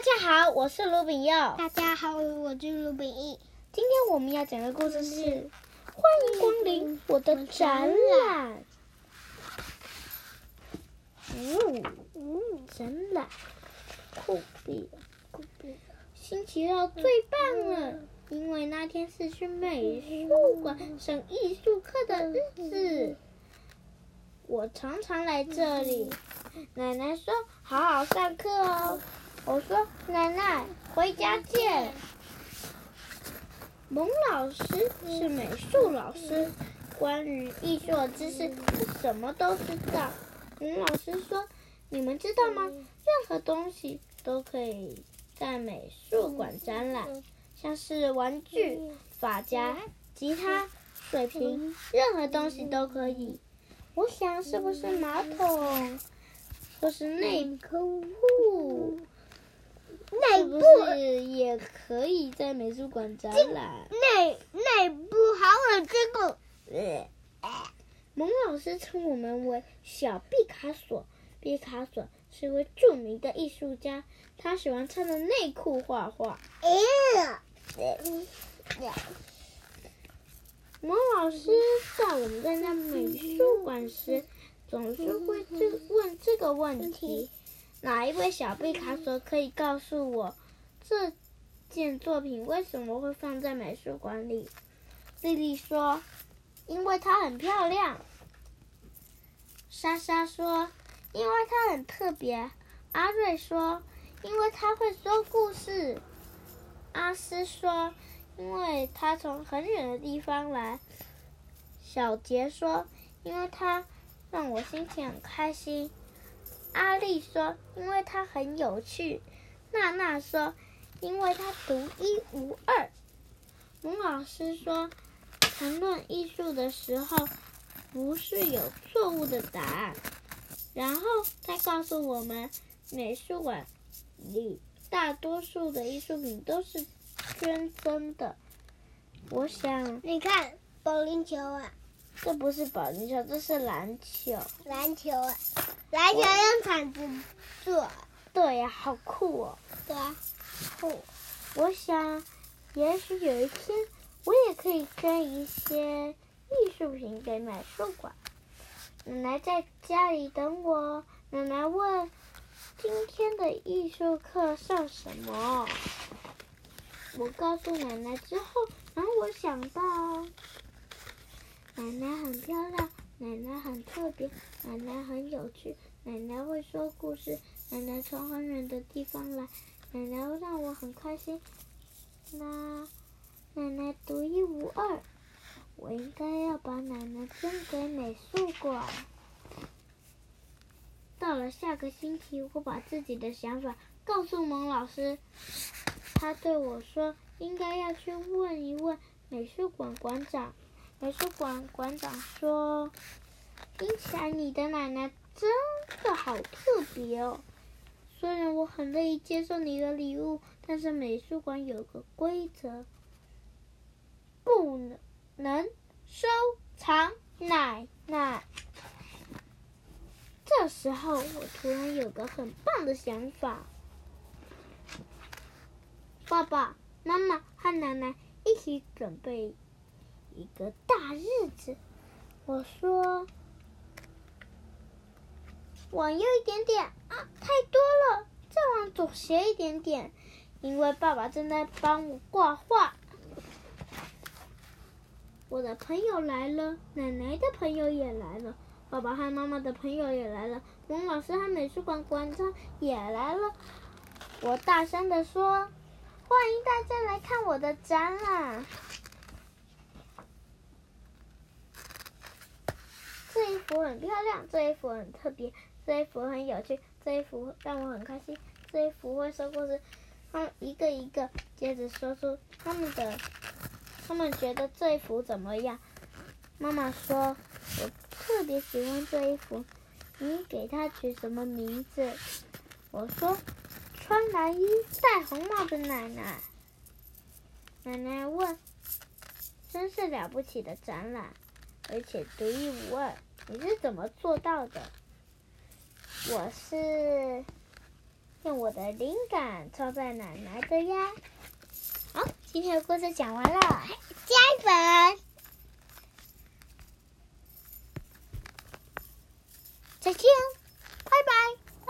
家好，我是卢炳佑。大家好，我是卢炳义。今天我们要讲的故事是《欢迎光临我的展览》。呜呜，展览，酷毙了，酷毙了！星期六最棒了，因为那天是去美术馆上艺术课的日子。我常常来这里。奶奶说：“好好上课哦。”我说：“奶奶，回家见。”蒙老师是美术老师，关于艺术的知识，他什么都知道。蒙老师说：“你们知道吗？任何东西都可以在美术馆展览，像是玩具、发夹、吉他、水瓶，任何东西都可以。”我想，是不是马桶，或是内裤，内部也可以在美术馆展览？内内部还有这个。蒙老师称我们为小毕卡索。毕卡索是一位著名的艺术家，他喜欢穿着内裤画画。蒙老师在我们在那美术馆时，总是会这问这个问题：哪一位小毕卡索可以告诉我，这件作品为什么会放在美术馆里？丽丽说：“因为它很漂亮。”莎莎说：“因为它很特别。”阿瑞说：“因为它会说故事。”阿斯说。因为它从很远的地方来，小杰说：“因为它让我心情很开心。”阿丽说：“因为它很有趣。”娜娜说：“因为它独一无二。”蒙老师说：“谈论艺术的时候，不是有错误的答案。”然后他告诉我们，美术馆里大多数的艺术品都是。捐赠的，我想你看保龄球啊，这不是保龄球，这是篮球。篮球啊，篮球用铲子做。对呀，好酷哦。对啊，酷。我想，也许有一天，我也可以捐一些艺术品给美术馆。奶奶在家里等我。奶奶问：“今天的艺术课上什么？”我告诉奶奶之后，然后我想到，奶奶很漂亮，奶奶很特别，奶奶很有趣，奶奶会说故事，奶奶从很远的地方来，奶奶让我很开心。那奶奶独一无二，我应该要把奶奶捐给美术馆。到了下个星期，我把自己的想法告诉蒙老师。他对我说：“应该要去问一问美术馆馆长。”美术馆馆长说：“听起来你的奶奶真的好特别哦。虽然我很乐意接受你的礼物，但是美术馆有个规则，不能收藏奶奶。”这时候，我突然有个很棒的想法。爸爸妈妈和奶奶一起准备一个大日子。我说：“往右一点点啊，太多了，再往左斜一点点。”因为爸爸正在帮我挂画。我的朋友来了，奶奶的朋友也来了，爸爸和妈妈的朋友也来了，蒙老师和美术馆馆长也来了。我大声地说。欢迎大家来看我的展览。这一幅很漂亮，这一幅很特别，这一幅很有趣，这一幅让我很开心，这一幅会说故事。他们一个一个接着说出他们的，他们觉得这一幅怎么样？妈妈说：“我特别喜欢这一幅，你给它取什么名字？”我说。穿蓝衣、戴红帽的奶奶。奶奶问：“真是了不起的展览，而且独一无二，你是怎么做到的？”我是用我的灵感抄在奶奶的呀。好，今天的故事讲完了，加一本，